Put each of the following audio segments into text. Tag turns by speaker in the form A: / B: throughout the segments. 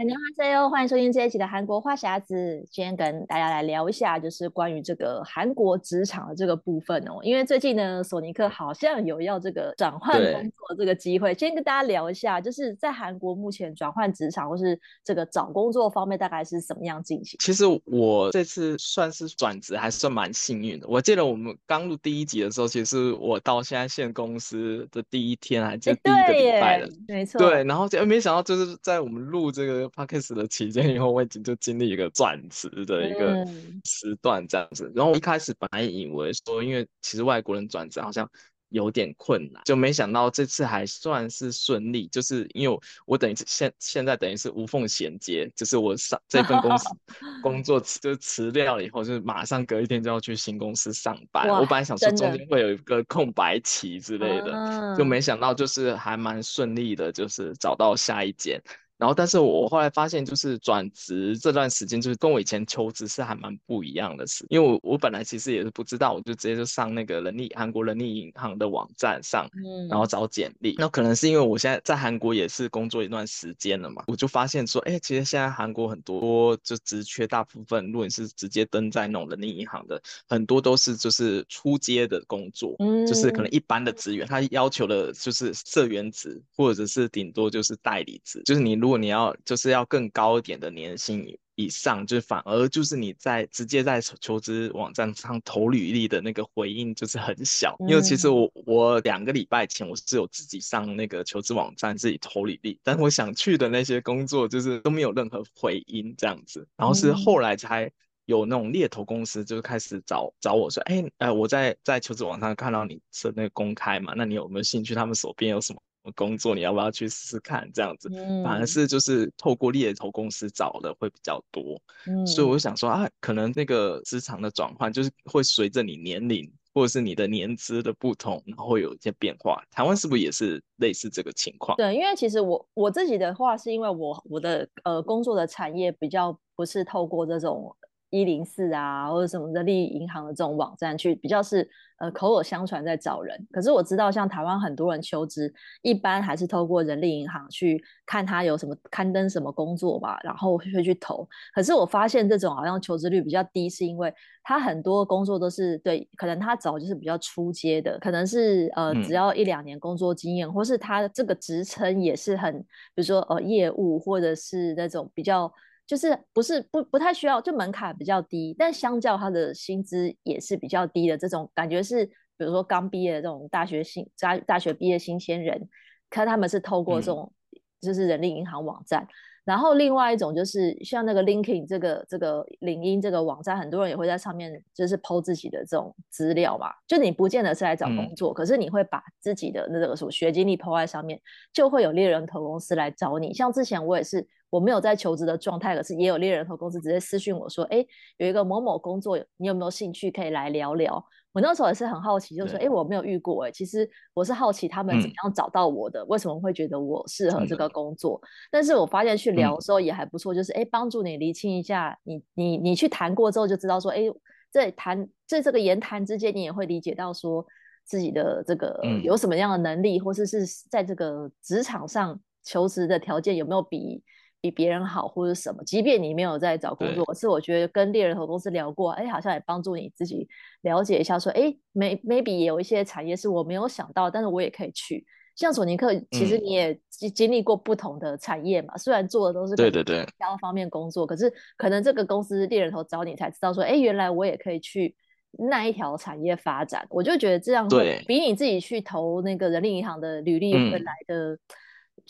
A: 大家好，欢迎收听这一期的韩国话匣子。今天跟大家来聊一下，就是关于这个韩国职场的这个部分哦。因为最近呢，索尼克好像有要这个转换工作这个机会。今天跟大家聊一下，就是在韩国目前转换职场或是这个找工作方面，大概是什么样进行？
B: 其实我这次算是转职，还算蛮幸运的。我记得我们刚录第一集的时候，其实我到现在现公司的第一天，还是第一个礼拜了，
A: 没错。
B: 对，然后就没想到，就是在我们录这个。Podcast 的期间以后，我已经就经历一个转职的一个时段这样子。嗯、然后我一开始本来以为说，因为其实外国人转职好像有点困难，就没想到这次还算是顺利。就是因为我，我等于现现在等于是无缝衔接，就是我上这份公司 工作就辞掉了以后，就是马上隔一天就要去新公司上班。我本来想说中间会有一个空白期之类的，的就没想到就是还蛮顺利的，就是找到下一间。然后，但是我后来发现，就是转职这段时间，就是跟我以前求职是还蛮不一样的事。因为我我本来其实也是不知道，我就直接就上那个人力韩国人力银行的网站上，然后找简历。那可能是因为我现在在韩国也是工作一段时间了嘛，我就发现说，哎，其实现在韩国很多就职缺，大部分如果你是直接登在那种人力银行的，很多都是就是初阶的工作，就是可能一般的职员，他要求的就是社员职，或者是顶多就是代理职，就是你如如果你要就是要更高一点的年薪以上，就是反而就是你在直接在求职网站上投履历的那个回应就是很小，因为其实我我两个礼拜前我是有自己上那个求职网站自己投履历，但我想去的那些工作就是都没有任何回音这样子，然后是后来才有那种猎头公司就开始找找我说，哎，呃，我在在求职网上看到你是那个公开嘛，那你有没有兴趣？他们手边有什么？工作你要不要去试试看？这样子，嗯、反而是就是透过猎头公司找的会比较多，嗯、所以我想说啊，可能那个职场的转换就是会随着你年龄或者是你的年资的不同，然后会有一些变化。台湾是不是也是类似这个情况？
A: 对，因为其实我我自己的话，是因为我我的呃工作的产业比较不是透过这种。一零四啊，或者什么的，利益银行的这种网站去比较是呃口耳相传在找人。可是我知道像台湾很多人求职，一般还是透过人力银行去看他有什么刊登什么工作吧，然后会去投。可是我发现这种好像求职率比较低，是因为他很多工作都是对，可能他找就是比较初阶的，可能是呃只要一两年工作经验，嗯、或是他这个职称也是很，比如说呃业务或者是那种比较。就是不是不不太需要，就门槛比较低，但相较他的薪资也是比较低的这种感觉是，比如说刚毕业的这种大学新大大学毕业新鲜人，看他们是透过这种就是人力银行网站，嗯、然后另外一种就是像那个 LinkedIn 这个这个领英这个网站，很多人也会在上面就是 PO 自己的这种资料嘛，就你不见得是来找工作，嗯、可是你会把自己的那个什么学经历 PO 在上面，就会有猎人头公司来找你，像之前我也是。我没有在求职的状态，可是也有猎人头公司直接私讯我说：“哎，有一个某某工作，你有没有兴趣可以来聊聊？”我那时候也是很好奇，就说：“哎对，我没有遇过，哎，其实我是好奇他们怎么样找到我的，嗯、为什么会觉得我适合这个工作？”嗯、但是我发现去聊的时候也还不错，就是哎，帮助你厘清一下，你你你去谈过之后就知道说：“哎，在谈在这个言谈之间，你也会理解到说自己的这个有什么样的能力，嗯、或者是在这个职场上求职的条件有没有比。”比别人好或者什么，即便你没有在找工作，对是我觉得跟猎人头公司聊过，哎，好像也帮助你自己了解一下，说，哎，maybe 也有一些产业是我没有想到，但是我也可以去。像索尼克，其实你也经历过不同的产业嘛，嗯、虽然做的都是对对对交方面工作，可是可能这个公司猎人头找你才知道说，哎，原来我也可以去那一条产业发展。我就觉得这样会比你自己去投那个人力银行的履历会来的。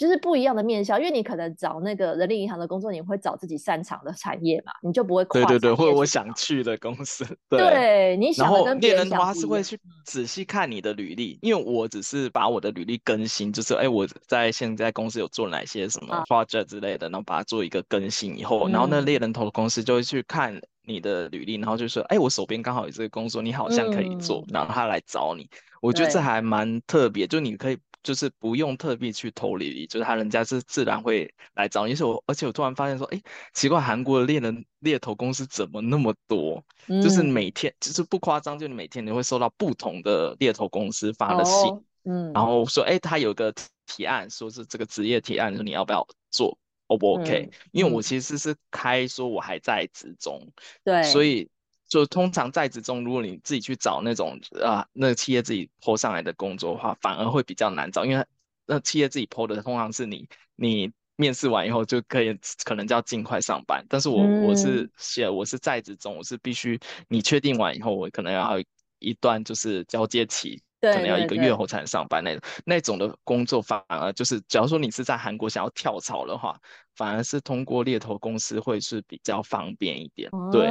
A: 就是不一样的面向，因为你可能找那个人力银行的工作，你会找自己擅长的产业嘛，你就不会跨。
B: 对对对，或者我想去的公司。对，
A: 对你想的跟别人。
B: 猎人的话是会去仔细看你的履历，因为我只是把我的履历更新，就是哎我在现在公司有做哪些什么 project 之类的，然后把它做一个更新以后，然后那猎人头的公司就会去看你的履历，然后就说哎我手边刚好有这个工作，你好像可以做，然后他来找你。我觉得这还蛮特别，就你可以。就是不用特别去投履历，就是他人家是自然会来找你。而且我而且我突然发现说，哎，奇怪，韩国的猎人猎头公司怎么那么多？嗯、就是每天就是不夸张，就你每天你会收到不同的猎头公司发的信，哦、嗯，然后说，哎，他有个提案，说是这个职业提案，说你要不要做？O 不 OK？、嗯、因为我其实是开说我还在职中，
A: 对，
B: 所以。就通常在职中，如果你自己去找那种啊，那个企业自己 po 上来的工作的话，反而会比较难找，因为那企业自己 po 的通常是你你面试完以后就可以可能就要尽快上班，但是我、嗯、我是写我是在职中，我是必须你确定完以后，我可能要一段就是交接期。可能要一个月后才能上班那种，那种的工作反而就是，假如说你是在韩国想要跳槽的话，反而是通过猎头公司会是比较方便一点。对，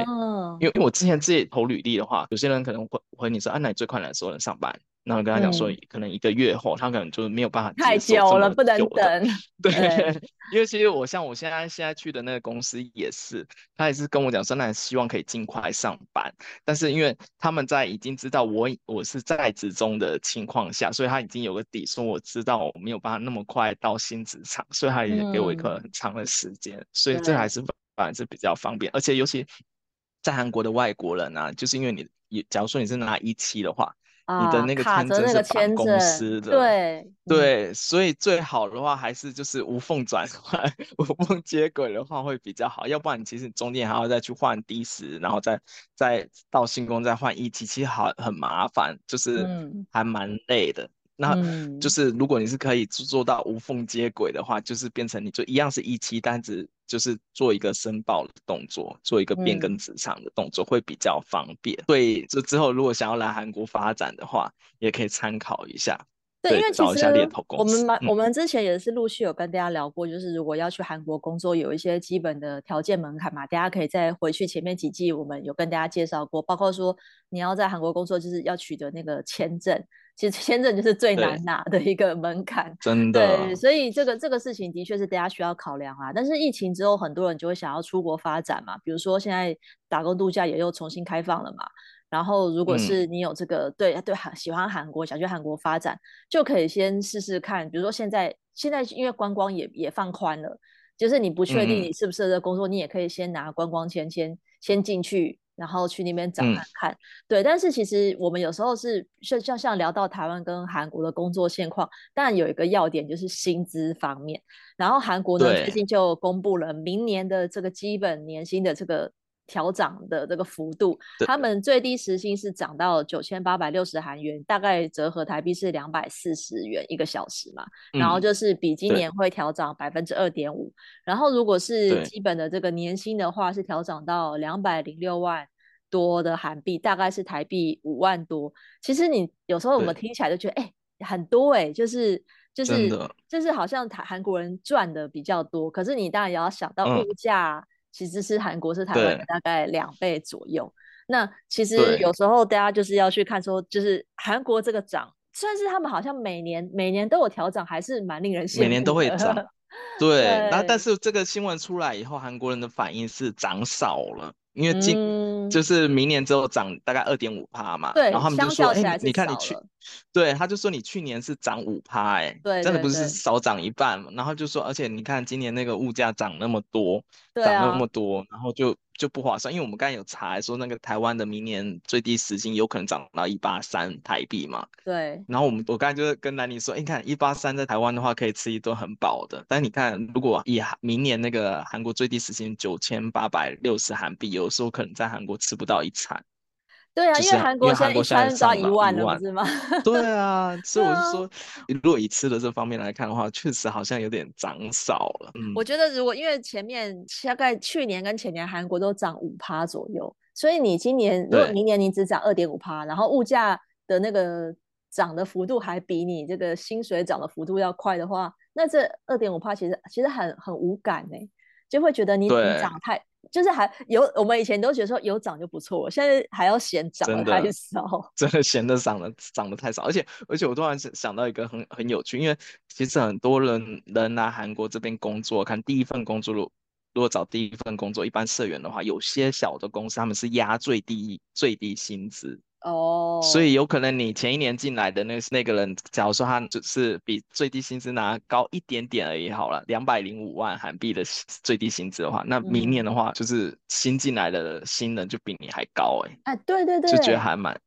B: 因为因为我之前自己投履历的话，有些人可能会回你说，啊，那你最快哪时候能上班？然后跟他讲说，可能一个月后，嗯、他可能就没有办法
A: 太久了，不能等。
B: 对，对因为其实我像我现在现在去的那个公司也是，他也是跟我讲说，那希望可以尽快上班。但是因为他们在已经知道我我是在职中的情况下，所以他已经有个底，说我知道我没有办法那么快到新职场，所以他也给我一个很长的时间。嗯、所以这还是反而是比较方便，而且尤其在韩国的外国人啊，就是因为你，假如说你是拿一期的话。你的那个签证是绑公司的，对 所以最好的话还是就是无缝转换、无缝接轨的话会比较好，要不然你其实中间还要再去换 D10，然后再再到新工再换一期，其实好很麻烦，就是还蛮累的。嗯那就是如果你是可以做到无缝接轨的话，嗯、就是变成你就一样是一期单子，就是做一个申报的动作，做一个变更职场的动作、嗯、会比较方便。所以这之后如果想要来韩国发展的话，也可以参考一下。
A: 对，因为其实我们蛮，我们之前也是陆续有跟大家聊过，就是如果要去韩国工作，有一些基本的条件门槛嘛，大家可以再回去前面几季，我们有跟大家介绍过，包括说你要在韩国工作，就是要取得那个签证，其实签证就是最难拿的一个门槛，
B: 真的。
A: 对，所以这个这个事情的确是大家需要考量啊。但是疫情之后，很多人就会想要出国发展嘛，比如说现在打工度假也又重新开放了嘛。然后，如果是你有这个、嗯、对对韩喜欢韩国，想去韩国发展，就可以先试试看。比如说现在现在因为观光也也放宽了，就是你不确定你适不适合这个工作，嗯、你也可以先拿观光签先先进去，然后去那边找看看。嗯、对，但是其实我们有时候是像像像聊到台湾跟韩国的工作现况，当然有一个要点就是薪资方面。然后韩国呢最近就公布了明年的这个基本年薪的这个。调涨的这个幅度，他们最低时薪是涨到九千八百六十韩元，大概折合台币是两百四十元一个小时嘛。嗯、然后就是比今年会调涨百分之二点五。然后如果是基本的这个年薪的话，是调涨到两百零六万多的韩币，大概是台币五万多。其实你有时候我们听起来就觉得，哎对，很多哎、欸，就是就是就是好像台韩国人赚的比较多，可是你当然也要想到物价。嗯其实是韩国是台湾的大概两倍左右。那其实有时候大家就是要去看说，就是韩国这个涨，虽然是他们好像每年每年都有调涨，还是蛮令人羡慕的。
B: 每年都会涨。对，那对但是这个新闻出来以后，韩国人的反应是涨少了。因为今、嗯、就是明年之后涨大概二点五帕嘛，
A: 对，
B: 然后他们就说，哎，你看你去，对，他就说你去年是涨五趴，哎，对，真的不是少涨一半嘛，然后就说，而且你看今年那个物价涨那么多，涨那么多，然后就。就不划算，因为我们刚才有查说，那个台湾的明年最低时薪有可能涨到一八三台币嘛。
A: 对。然
B: 后我们我刚才就是跟兰妮说，你看一八三在台湾的话，可以吃一顿很饱的。但是你看，如果以明年那个韩国最低时薪九千八百六十韩币，有时候可能在韩国吃不到一餐。
A: 对啊，因为韩国现在一餐到一万了，是吗？
B: 对啊，所以我就说，如果以吃的这方面来看的话，确实好像有点涨少了。嗯，
A: 我觉得如果因为前面大概去年跟前年韩国都涨五趴左右，所以你今年如果明年你只涨二点五趴，然后物价的那个涨的幅度还比你这个薪水涨的幅度要快的话，那这二点五趴其实其实很很无感呢，就会觉得你你涨太。就是还有，我们以前都觉得说有涨就不错，现在还要嫌涨得太少，
B: 真的嫌得涨得涨得太少。而且而且我突然想到一个很很有趣，因为其实很多人人来韩国这边工作，看第一份工作，如如果找第一份工作，一般社员的话，有些小的公司他们是压最低最低薪资，
A: 哦，
B: 所以有可能你前一年进来的那那个人，假如说他就是比最低薪资拿高一点点而已，好了，两百零五万韩币的最低薪资的话，那明年的话，就是新进来的新人就比你还高哎、欸，
A: 哎，对对对，
B: 就觉得还蛮。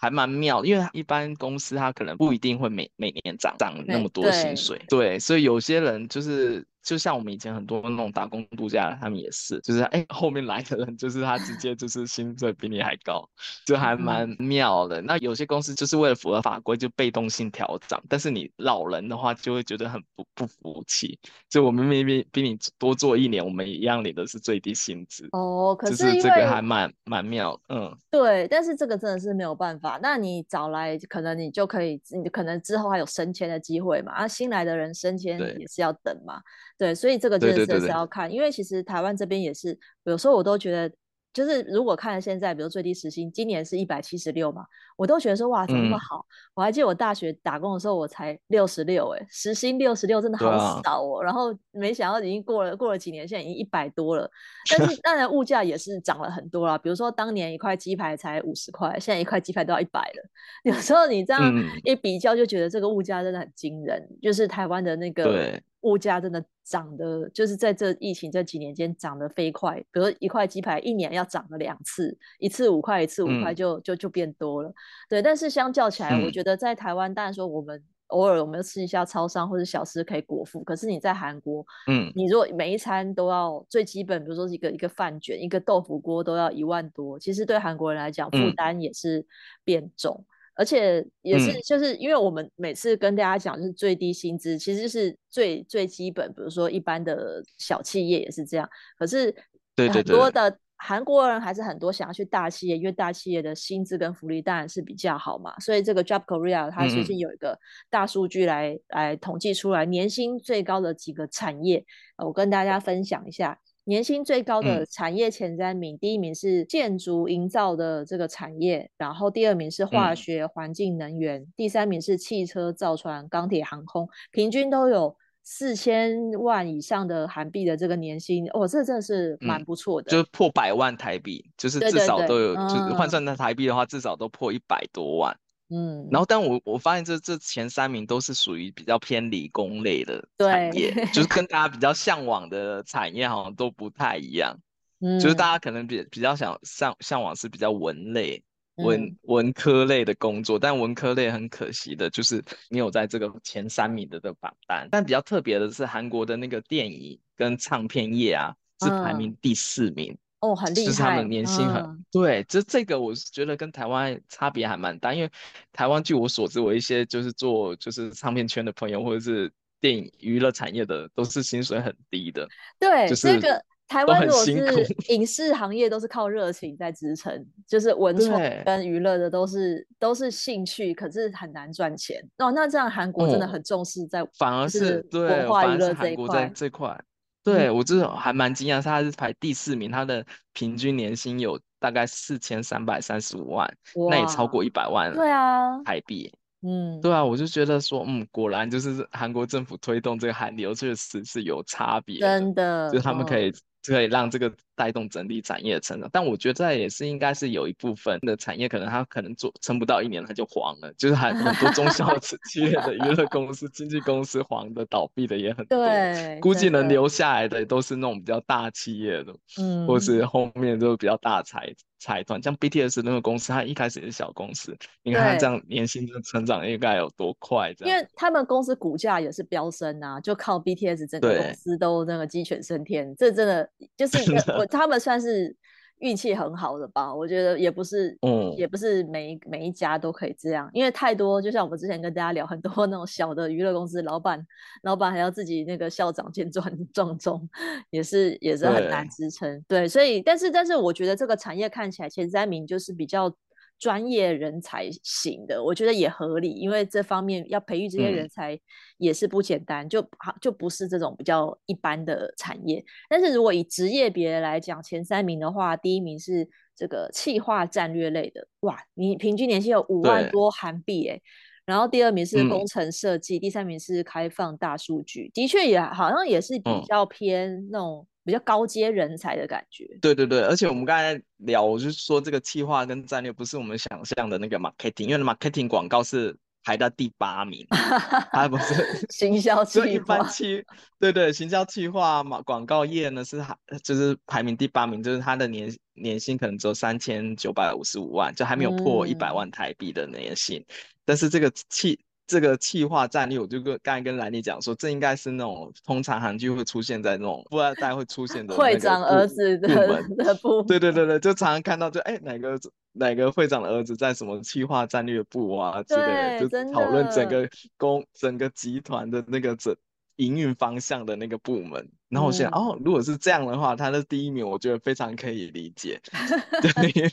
B: 还蛮妙，因为一般公司他可能不一定会每每年涨涨那么多薪水，对，对，所以有些人就是就像我们以前很多那种打工度假，他们也是，就是哎后面来的人就是他直接就是薪水比你还高，就还蛮妙的。那有些公司就是为了符合法规就被动性调涨，但是你老人的话就会觉得很不不服气，就我们明明比你多做一年，我们一样领的是最低薪资
A: 哦，可是
B: 就是这个还蛮蛮妙，嗯，
A: 对，但是这个真的是没有办法。那你找来，可能你就可以，你可能之后还有升迁的机会嘛。啊，新来的人升迁也是要等嘛。对，所以这个真的是是要看，因为其实台湾这边也是，有时候我都觉得。就是如果看现在，比如最低时薪，今年是一百七十六嘛，我都觉得说哇，怎么那么好？嗯、我还记得我大学打工的时候，我才六十六，哎，时薪六十六真的好少哦。啊、然后没想到已经过了过了几年，现在已经一百多了。但是当然物价也是涨了很多啦，比如说当年一块鸡排才五十块，现在一块鸡排都要一百了。有时候你这样一比较，就觉得这个物价真的很惊人，嗯、就是台湾的那个。物价真的涨的，就是在这疫情这几年间涨得飞快。比如一块鸡排一年要涨了两次，一次五块，一次五块就、嗯、就就变多了。对，但是相较起来，我觉得在台湾，当然说我们偶尔我们吃一下超商或者小吃可以果腹，可是你在韩国，嗯，你如果每一餐都要最基本，比如说一个一个饭卷、一个豆腐锅都要一万多，其实对韩国人来讲负担也是变重。嗯而且也是，就是因为我们每次跟大家讲，就是最低薪资，其实是最最基本。比如说一般的小企业也是这样。可是很多的韩国人还是很多想要去大企业，因为大企业的薪资跟福利当然是比较好嘛。所以这个 Job Korea 它最近有一个大数据来、嗯、来统计出来年薪最高的几个产业，我跟大家分享一下。年薪最高的产业前三名，嗯、第一名是建筑营造的这个产业，然后第二名是化学、嗯、环境能源，第三名是汽车造船、钢铁航空，平均都有四千万以上的韩币的这个年薪，哦，这真的是蛮不错的，
B: 嗯，就是破百万台币，就是至少都有，对对对，就是换算成台币的话，嗯、至少都破一百多万。嗯，然后但我我发现这这前三名都是属于比较偏理工类的产业，就是跟大家比较向往的产业好像都不太一样。嗯，就是大家可能比比较想向向往是比较文类、文、嗯、文科类的工作，但文科类很可惜的就是没有在这个前三名的的榜单。但比较特别的是韩国的那个电影跟唱片业啊，是排名第四名。嗯
A: 哦，很厉害，
B: 就是他们年薪很、嗯、对，这这个我是觉得跟台湾差别还蛮大，因为台湾据我所知，我一些就是做就是唱片圈的朋友或者是电影娱乐产业的，都是薪水很低的。
A: 对，
B: 就是
A: 这个台湾如果是影视行业，都是靠热情在支撑，就是文创跟娱乐的都是都是兴趣，可是很难赚钱。哦，那这样韩国真的很重视在、嗯、
B: 反而是文化娱乐这一块这块。对，我这还蛮惊讶，他是排第四名，他的平均年薪有大概四千三百三十五万，那也超过一百万了。对啊，台币。嗯，对啊，我就觉得说，嗯，果然就是韩国政府推动这个韩流确实是有差别的，
A: 真的，
B: 就他们可以。可以让这个带动整体产业的成长，但我觉得这也是应该是有一部分的产业，可能它可能做撑不到一年，它就黄了。就是很很多中小 企业的娱乐公司、经纪公司黄的、倒闭的也很多。对，估计能留下来的都是那种比较大企业的，嗯，或是后面都比较大财。财团像 BTS 那个公司，它一开始也是小公司，你看它这样年薪的成长应该有多快？这样，
A: 因为他们公司股价也是飙升啊，就靠 BTS 整个公司都那个鸡犬升天，这真的就是 我他们算是。运气很好的吧，我觉得也不是，嗯，也不是每一每一家都可以这样，因为太多，就像我们之前跟大家聊很多那种小的娱乐公司，老板，老板还要自己那个校长兼撞撞钟，也是也是很难支撑，对，对，所以但是但是我觉得这个产业看起来前三名就是比较。专业人才型的，我觉得也合理，因为这方面要培育这些人才也是不简单，嗯、就好就不是这种比较一般的产业。但是如果以职业别来讲，前三名的话，第一名是这个企划战略类的，哇，你平均年薪有五万多韩币哎，对然后第二名是工程设计，嗯、第三名是开放大数据，的确也好像也是比较偏那种。比较高阶人才的感觉。
B: 对对对，而且我们刚才聊，我就是说这个企划跟战略不是我们想象的那个 marketing，因为 marketing 广告是。排到第八名，它不是
A: 行销企划，
B: 一般企对对，行销企划嘛，广告业呢是还就是排名第八名，就是他的年年薪可能只有三千九百五十五万，就还没有破一百万台币的年薪，嗯、但是这个企。这个企划战略，我就跟刚才跟兰妮讲说，这应该是那种通常韩剧会出现在那种富二代会出现的
A: 会长儿子的的部，
B: 对对对对，就常常看到就哎哪个哪个会长的儿子在什么企划战略部啊之类的，就讨论整个公整个集团的那个整。营运方向的那个部门，然后我想、嗯，哦，如果是这样的话，他的第一名，我觉得非常可以理解，对，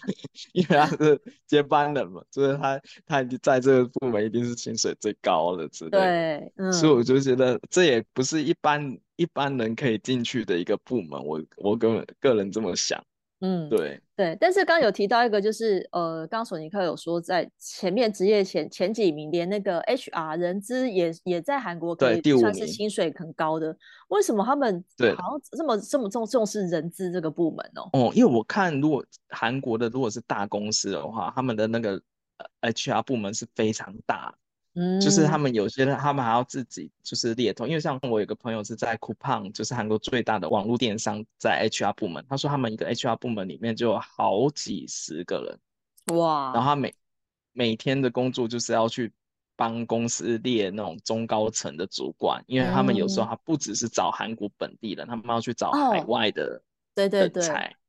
B: 因为他是接班人嘛，就是他他在这个部门一定是薪水最高的之类的，
A: 对，嗯，
B: 所以我就觉得这也不是一般一般人可以进去的一个部门，我我个人个人这么想。
A: 嗯，
B: 对
A: 对，但是刚刚有提到一个，就是呃，刚刚索尼克有说，在前面职业前前几名，连那个 HR 人资也也在韩国可以算是薪水很高的。为什么他们对好像这么这么重重视人资这个部门哦？
B: 哦，因为我看如果韩国的如果是大公司的话，他们的那个 HR 部门是非常大。嗯，就是他们有些人，他们还要自己就是猎头，因为像我有个朋友是在 Coupang，就是韩国最大的网络电商，在 HR 部门，他说他们一个 HR 部门里面就有好几十个人，哇，然后他每每天的工作就是要去帮公司猎那种中高层的主管，因为他们有时候他不只是找韩国本地人，他们要去找海外的。对对对。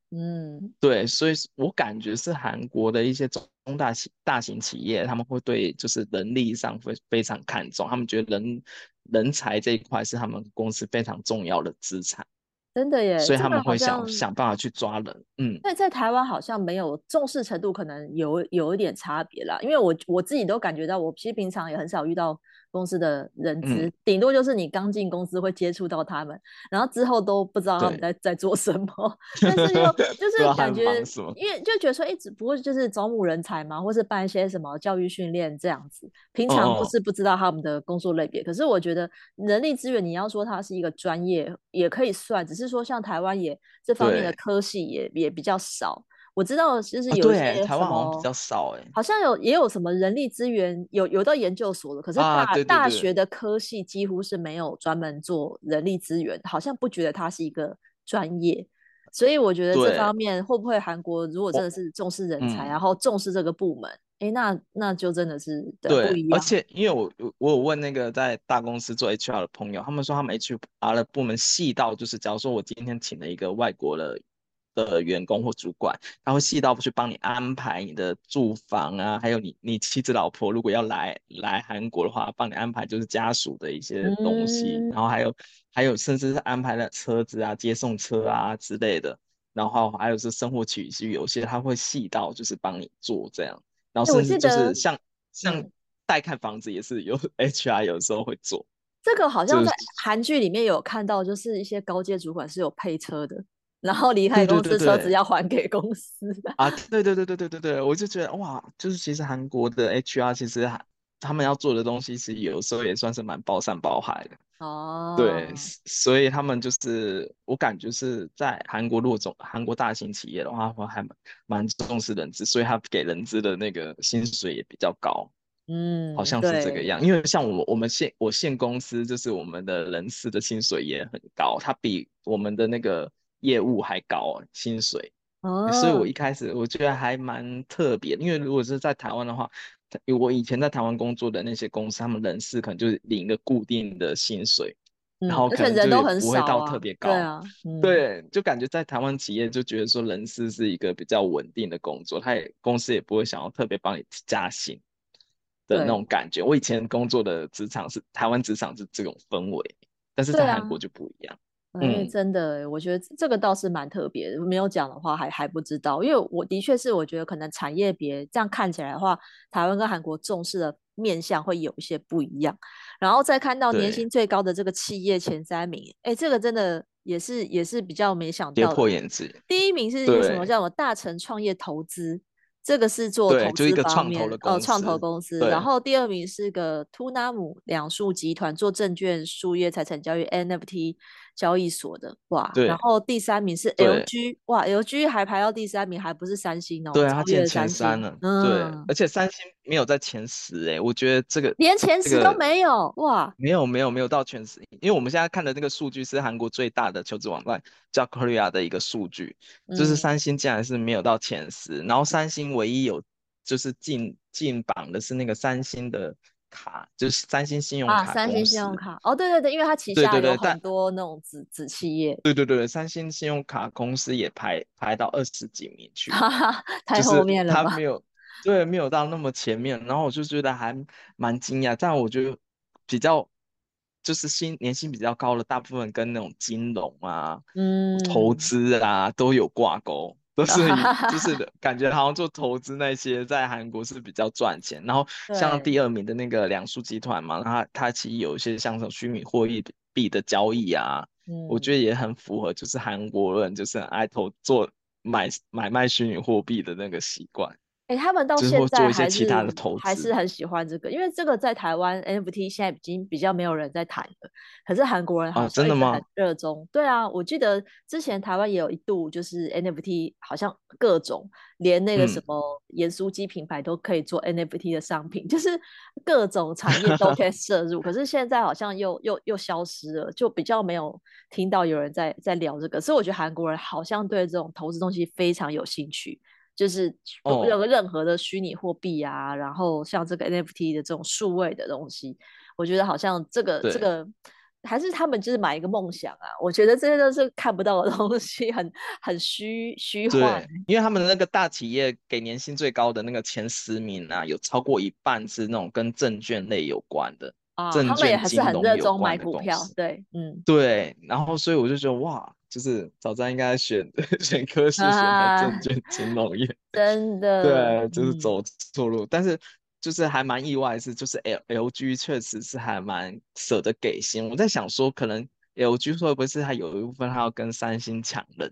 A: 嗯，
B: 对，所以我感觉是韩国的一些中大型大型企业，他们会对就是人力上会非常看重，他们觉得人人才这一块是他们公司非常重要的资产。
A: 真的耶，
B: 所以他们会想想办法去抓人。嗯，
A: 但在台湾好像没有重视程度，可能有有一点差别啦。因为我我自己都感觉到，我其实平常也很少遇到。公司的人资，顶、嗯、多就是你刚进公司会接触到他们，然后之后都不知道他们在在做什么。但是又就 是感觉，因为就觉得说，一直不过就是招募人才嘛，或是办一些什么教育训练这样子。平常不是不知道他们的工作类别、哦，可是我觉得人力资源你要说它是一个专业，也可以算，只是说像台湾也这方面的科系也也比较少。我知道，就是有些、啊、台湾好像比较少哎，好像有也有什么人力资源有有到研究所的，可是大、大学的科系几乎是没有专门做人力资源，好像不觉得它是一个专业，所以我觉得这方面会不会韩国如果真的是重视人才，然后重视这个部门，哎、嗯，那那就真的是对。
B: 而且因为我我有问那个在大公司做 HR 的朋友，他们说他们 HR 的部门细到就是，假如说我今天请了一个外国的。的员工或主管，他会细到去帮你安排你的住房啊，还有你你妻子老婆如果要来来韩国的话，帮你安排就是家属的一些东西，嗯、然后还有还有甚至是安排了车子啊、接送车啊之类的，然后还有是生活起居，有些他会细到就是帮你做这样，然后甚至就是像像带看房子也是有 HR 有时候会做，
A: 这个好像在韩剧里面有看到，就是一些高阶主管是有配车的。然后离开公司，车子要还给公司
B: 啊！对对对对对对对，我就觉得哇，就是其实韩国的 HR 其实他们要做的东西，其实有时候也算是蛮包山包海的哦。对，所以他们就是我感觉是在韩国，如果总韩国大型企业的话，我还蛮蛮重视人资，所以他给人资的那个薪水也比较高。嗯，好像是这个样。因为像我我们现我现公司就是我们的人事的薪水也很高，它比我们的那个。业务还高薪水，oh. 所以我一开始我觉得还蛮特别。因为如果是在台湾的话，我以前在台湾工作的那些公司，他们人事可能就是领一个固定的薪水，嗯、然后可能就不会到特别高。对啊，对，就感觉在台湾企业就觉得说人事是一个比较稳定的工作，他也公司也不会想要特别帮你加薪的那种感觉。我以前工作的职场是台湾职场是这种氛围，但是在韩国就不一样。
A: 因为真的，我觉得这个倒是蛮特别的。没有讲的话还，还还不知道。因为我的确是，我觉得可能产业别这样看起来的话，台湾跟韩国重视的面向会有一些不一样。然后再看到年薪最高的这个企业前三名，哎，这个真的也是也是比较没想到的。
B: 跌破眼镜。
A: 第一名是什么？叫什么？大成创业投资。这个是做投资方面的哦，创投公司。然后第二名是个图纳姆两树集团做证券、数业、财产交易、NFT 交易所的哇，
B: 对，
A: 然后第三名是 LG，哇，LG 还排到第三名，还不是三星哦，
B: 对，它进前三了，嗯，对，而且三星没有在前十哎，我觉得这个
A: 连前十都没有、这个、哇，
B: 没有没有没有到前十，因为我们现在看的那个数据是韩国最大的求职网站叫 Korea 的一个数据，就是三星竟然是没有到前十、嗯，然后三星唯一有就是进进榜的是那个三星的。卡就是三星信用卡，
A: 啊，三星信用卡。哦，对对对，因为它旗下有很多那种子子企业，
B: 对对对，三星信用卡公司也排排到二十几名去，
A: 太后面了，
B: 吧，他没有，对，没有到那么前面，然后我就觉得还蛮惊讶，但我觉得比较就是薪年薪比较高的，大部分跟那种金融啊，嗯，投资啊都有挂钩。都是 就是感觉好像做投资那些在韩国是比较赚钱，然后像第二名的那个两数集团嘛，它它其实有一些像什么虚拟货币的交易啊，嗯，我觉得也很符合就是韩国人就是很爱投做买买卖虚拟货币的那个习惯。
A: 哎、欸，他们到现在还是还是很喜欢这个，因为这个在台湾 NFT 现在已经比较没有人在谈了，可是韩国人好像很热衷、啊。对啊，我记得之前台湾也有一度就是 NFT，好像各种连那个什么盐酥鸡品牌都可以做 NFT 的商品，嗯、就是各种产业都可以涉入。可是现在好像又又又消失了，就比较没有听到有人在在聊这个。所以我觉得韩国人好像对这种投资东西非常有兴趣。就是有个任何的虚拟货币啊，oh. 然后像这个 NFT 的这种数位的东西，我觉得好像这个这个还是他们就是买一个梦想啊。我觉得这些都是看不到的东西，很很虚虚幻。因
B: 为他们的那个大企业给年薪最高的那个前十名啊，有超过一半是那种跟证券类有关的。啊，他们
A: 也还是很热衷买股票。对，嗯，
B: 对。然后所以我就觉得哇。就是早知道应该选 选科系，选的证券金融业，
A: 真的
B: 对，就是走错路。嗯、但是就是还蛮意外是，就是 L L G 确实是还蛮舍得给薪。我在想说，可能 L G 会不会是他有一部分他要跟三星抢人，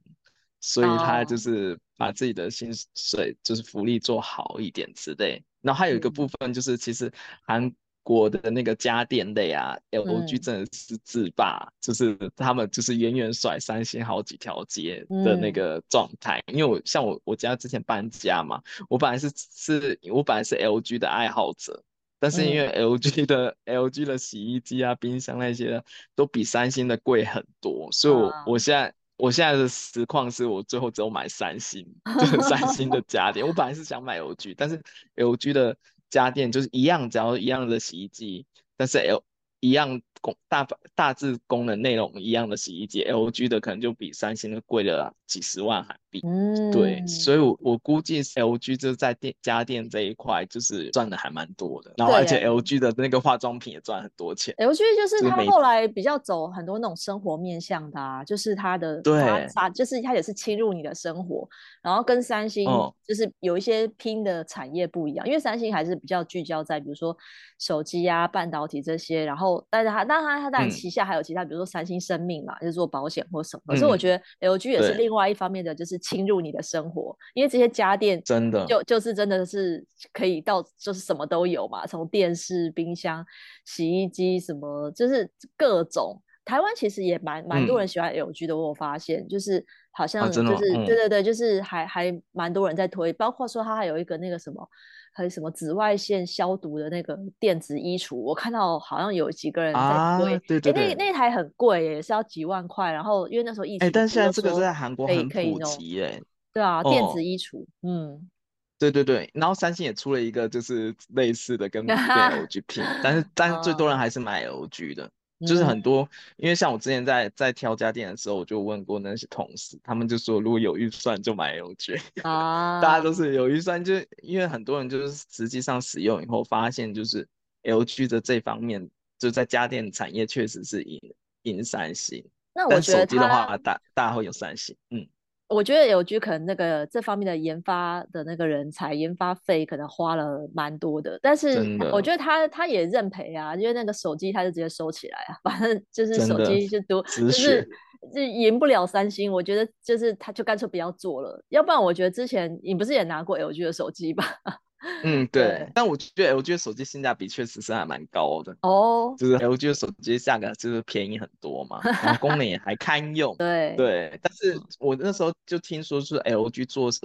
B: 所以他就是把自己的薪水就是福利做好一点之类。然后还有一个部分就是其实韩。国的那个家电类啊，LG 真的是制霸，嗯，就是他们就是远远甩三星好几条街的那个状态，嗯。因为我像我我家之前搬家嘛，我本来是是，我本来是 LG 的爱好者，但是因为 LG 的，嗯、LG 的洗衣机啊、冰箱那些都比三星的贵很多，所以我，啊，我现在我现在的实况是我最后只有买三星，就是三星的家电。我本来是想买 LG，但是 LG 的。家电就是一样，只要一样的洗衣机，但是 L 一样功大大致功能内容一样的洗衣机，LG 的可能就比三星的贵了啦。几十万韩币。嗯，对，所以我我估计 LG 就在电家电这一块就是赚的还蛮多的，然后而且 LG 的那个化妆品也赚很多钱。
A: LG 就是他后来比较走很多那种生活面向的啊，就是他的
B: 对，
A: 他就是他也是侵入你的生活，然后跟三星就是有一些拼的产业不一样，嗯、因为三星还是比较聚焦在比如说手机啊、半导体这些，然后但是他但他他当然旗下还有其他、嗯，比如说三星生命嘛，就是做保险或什么，可是我觉得 LG 也是另外一方面的，就是。侵入你的生活，因为这些家电
B: 真的
A: 就就是真的是可以到就是什么都有嘛，从电视、冰箱、洗衣机什么，就是各种。台湾其实也蛮蛮多人喜欢 LG 的，嗯、我发现就是好像就是、啊嗯、对对对，就是还还蛮多人在推，包括说它还有一个那个什么。还有什么紫外线消毒的那个电子衣橱？我看到好像有几个人在推，啊、对对对欸、那那台很贵耶，也是要几万块。然后因为那时候疫情，哎、欸，
B: 但现在这个是在韩国很普及哎，
A: 对啊，电子衣橱、哦，嗯，
B: 对对对。然后三星也出了一个就是类似的跟 LG 拼，但是但是最多人还是买 LG 的。就是很多、嗯，因为像我之前在在挑家电的时候，我就问过那些同事，他们就说如果有预算就买 LG 啊，大家都是有预算，就因为很多人就是实际上使用以后发现，就是 LG 的这方面就在家电产业确实是赢赢三星。
A: 那我觉得
B: 手机的话，大大家会有三星，嗯。
A: 我觉得有居可能那个这方面的研发的那个人才研发费可能花了蛮多的，但是我觉得他他也认赔啊，因为那个手机他就直接收起来啊，反正就是手机就多就是就赢不了三星，我觉得就是他就干脆不要做了，要不然我觉得之前你不是也拿过 LG 的手机吧？
B: 嗯，对。但我觉得 LG 的手机性价比确实是还蛮高的
A: 哦，
B: 就是 LG 的手机价格就是便宜很多嘛，然后功能也还堪用。
A: 对
B: 对。但是我那时候就听说是 LG 做手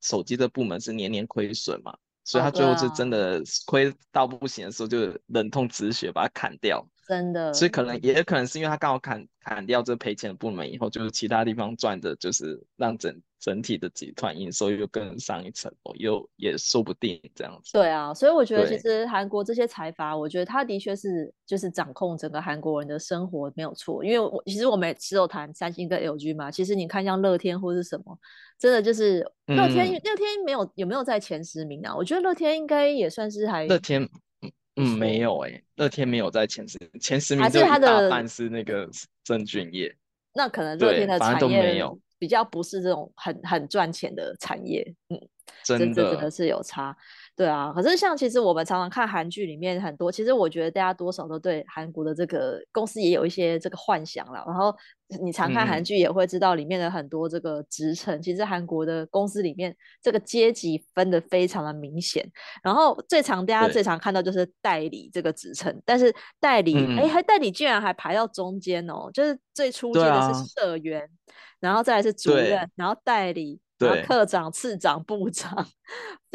B: 手机的部门是年年亏损嘛，所以他最后是真的亏到不行的时候，就忍痛止血把它砍掉。
A: 真的，
B: 所以可能也可能是因为他刚好砍砍掉这赔钱的部门以后，就是其他地方赚的，就是让整整体的集团营收又更上一层楼，又也说不定这样子。
A: 对啊，所以我觉得其实韩国这些财阀，我觉得他的确是就是掌控整个韩国人的生活没有错。因为我其实我们只有谈三星跟 LG 嘛，其实你看像乐天或是什么，真的就是乐天，乐、嗯、天没有有没有在前十名啊？我觉得乐天应该也算是还
B: 乐天。嗯，没有哎、欸，乐天没有在前十前十名，就一大半是那个证券业。
A: 那可能乐天的产业比较不是这种很很赚钱的产业，嗯，真的真的是有差。对啊，可是像其实我们常常看韩剧里面很多，其实我觉得大家多少都对韩国的这个公司也有一些这个幻想了。然后你常看韩剧也会知道里面的很多这个职称，嗯、其实韩国的公司里面这个阶级分的非常的明显。然后最常大家最常看到就是代理这个职称，但是代理哎，还、嗯、代理居然还排到中间哦，就是最初阶的是社员，啊、然后再来是主任，然后代理。对，科长、次长、部长，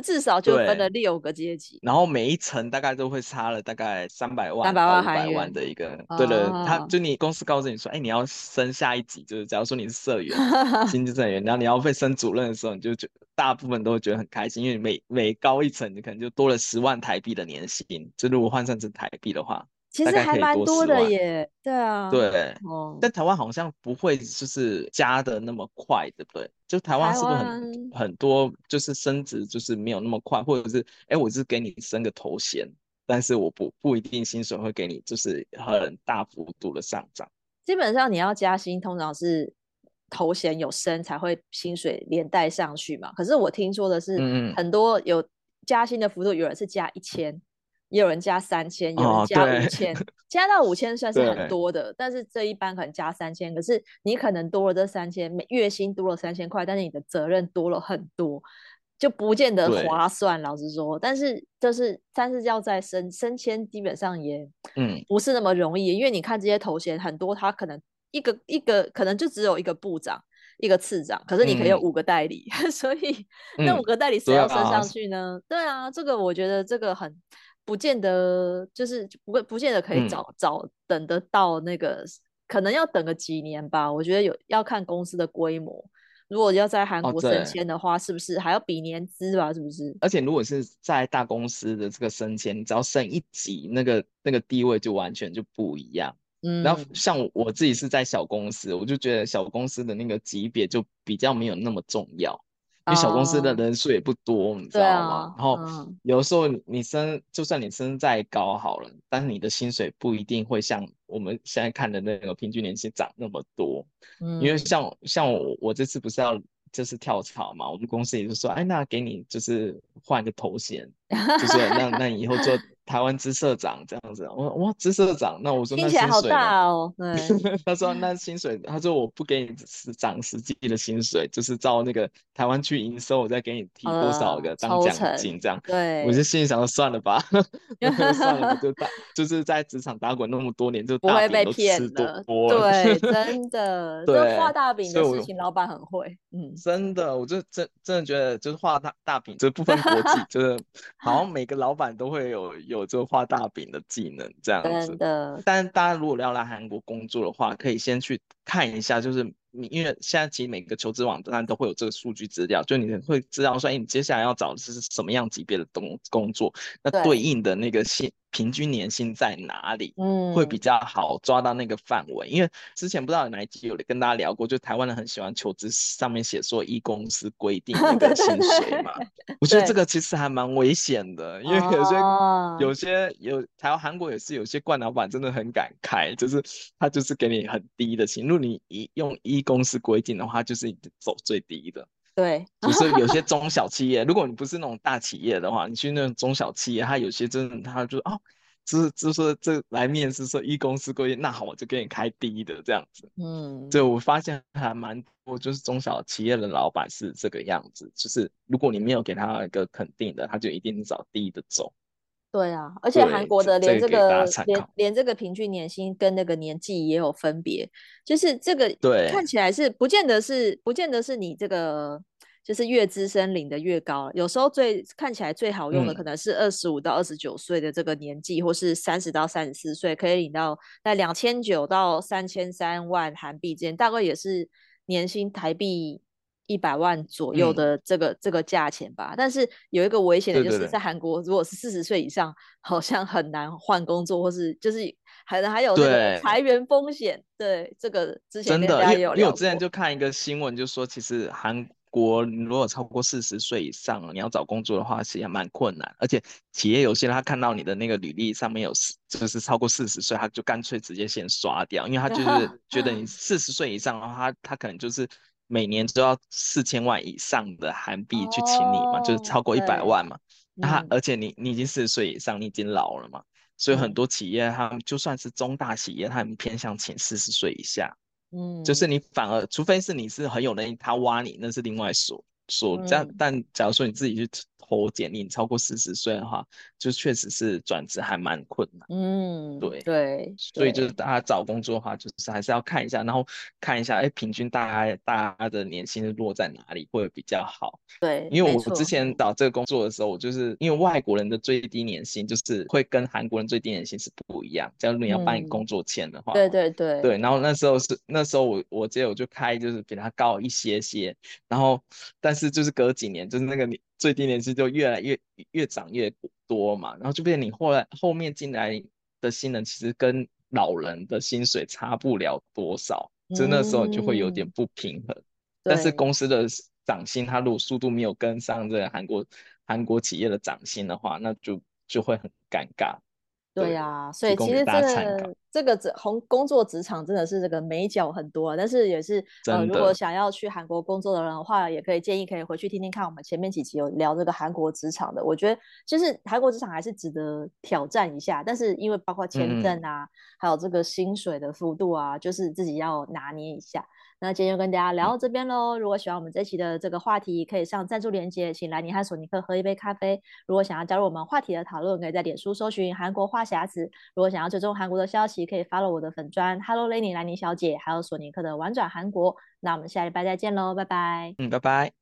A: 至少就分了六个阶级。
B: 然后每一层大概都会差了大概三百万、三百万、五百万的一个。对对，哦、他就你公司告诉你说，哎，你要升下一级，就是假如说你是社员、新进社员，然后你要被升主任的时候，你就觉大部分都会觉得很开心，因为每每高一层，你可能就多了十万台币的年薪。就如果换算成台币的话。
A: 其实还蛮多的耶，对啊，
B: 对，哦，但台湾好像不会就是加的那么快，对不对？就台湾是不是很很多就是升职就是没有那么快，或者是哎，我是给你升个头衔，但是我不不一定薪水会给你就是很大幅度的上涨。
A: 基本上你要加薪，通常是头衔有升才会薪水连带上去嘛。可是我听说的是，很多有加薪的幅度，有人是加一千。也有人加三千，有人加五千，哦，加到五千算是很多的，但是这一般可能加三千，可是你可能多了这三千，每月薪多了三千块，但是你的责任多了很多，就不见得划算。老实说，但是就是但是要再升升迁，基本上也嗯不是那么容易，嗯，因为你看这些头衔很多，他可能一个一个可能就只有一个部长，一个次长，可是你可以有五个代理，嗯、所以那五个代理谁要升上去呢？嗯对啊？对啊，这个我觉得这个很。不见得就是不会，不见得可以早早、嗯、等得到那个，可能要等个几年吧。我觉得有要看公司的规模，如果要在韩国升迁的话，哦、是不是还要比年资吧？是不是？
B: 而且如果是在大公司的这个升迁，你只要升一级，那个那个地位就完全就不一样。嗯，然后像我自己是在小公司，我就觉得小公司的那个级别就比较没有那么重要。因为小公司的人数也不多，你知道吗？啊、然后有时候你升，就算你升再高好了，但是你的薪水不一定会像我们现在看的那个平均年薪涨那么多。嗯，因为像像我我这次不是要就是跳槽嘛，我们公司也就说，哎，那给你就是换个头衔，就是 那那你以后做。台湾支社长这样子，我说哇，支社长，那我说那薪水好
A: 大哦。对，
B: 他说那薪水，他说我不给你是涨实际的薪水，就是照那个台湾区营收，我再给你提多少个当奖金这样。
A: 对，
B: 我就心里想说算了吧，算了吧，就打就是在职场打滚那么多年，就大饼都吃多了。
A: 对，真的，对，画大饼的事情，老板很会。嗯，
B: 真的，我就真真的觉得，就是画大大饼，就是不分国籍，就是好像每个老板都会有。有这个画大饼的技能这样子，的但是大家如果要来韩国工作的话，可以先去看一下，就是你因为现在其实每个求职网站都会有这个数据资料，就你会知道说，哎，你接下来要找的是什么样级别的工工作，那对应的那个薪。平均年薪在哪里？嗯，会比较好抓到那个范围。因为之前不知道有哪一集有跟大家聊过，就台湾人很喜欢求职上面写说一公司规定那个薪水嘛。我觉得这个其实还蛮危险的，因为有些、哦、有些有台湾韩国也是有些惯老板真的很敢开，就是他就是给你很低的薪，如果你一用一公司规定的话，就是走最低的。
A: 对，
B: 就 是有些中小企业，如果你不是那种大企业的话，你去那种中小企业，他有些真的他就哦，就是就是说这来面试说一公司规定，那好，我就给你开低的这样子。嗯，对我发现还蛮多，就是中小企业的老板是这个样子，就是如果你没有给他一个肯定的，他就一定找低的走。
A: 对啊，而且韩国的连这个，这个连连这个平均年薪跟那个年纪也有分别，就是这个对看起来是不见得是不见得是你这个。就是越资深领的越高，有时候最看起来最好用的可能是二十五到二十九岁的这个年纪，嗯、或是三十到三十四岁，可以领到在两千九到三千三万韩币之间，大概也是年薪台币一百万左右的这个、嗯、这个价钱吧。但是有一个危险的就是在韩国，如果是四十岁以上，好像很难换工作，或是就是还还有这个裁员风险。对，对这个之前
B: 真的，因为因为我之前就看一个新闻，就说其实韩。国如果超过四十岁以上，你要找工作的话，其实也蛮困难。而且企业有些人他看到你的那个履历上面有就是超过四十岁，他就干脆直接先刷掉，因为他就 是觉得你四十岁以上的话，他他可能就是每年都要四千万以上的韩币去请你嘛，哦、就是超过一百万嘛。那他而且你你已经四十岁以上，你已经老了嘛，所以很多企业他们就算是中大企业，他们偏向请四十岁以下。嗯，就是你反而，除非是你是很有能力，他挖你那是另外说说这样。但假如说你自己去投简历，你超过四十岁的话，就确实是转职还蛮困难。嗯，对对，所以就是大家找工作的话，就是还是要看一下，然后看一下，哎，平均大家大家的年薪是落在哪里会比较好。对，因为我之前找这个工作的时候，我就是因为外国人的最低年薪就是会跟韩国人最低年薪是不一样。假如你要办工作签的话，对对对对，然后那时候是那时候我我记得我就开就是比他高一些些，然后但是就是隔几年就是那个你。最低年薪就越来越越涨越多嘛，然后就变成你后来后面进来的新人，其实跟老人的薪水差不了多少，就那时候就会有点不平衡。嗯、但是公司的涨薪，它如果速度没有跟上这个韩国韩国企业的涨薪的话，那就就会很尴尬。对呀、啊，所以其实这个这个职工工作职场真的是这个美角很多，啊，但是也是呃，如果想要去韩国工作的人的话，也可以建议可以回去听听看我们前面几期有聊这个韩国职场的。我觉得就是韩国职场还是值得挑战一下，但是因为包括签证啊，嗯、还有这个薪水的幅度啊，就是自己要拿捏一下。那今天就跟大家聊到这边喽。如果喜欢我们这期的这个话题，可以上赞助链接，请来尼和索尼克喝一杯咖啡。如果想要加入我们话题的讨论，可以在脸书搜寻韩国话匣子。如果想要追踪韩国的消息，可以 follow 我的粉砖 Hello Lenny 兰妮小姐，还有索尼克的玩转韩国。那我们下礼拜再见喽，拜拜。嗯，拜拜。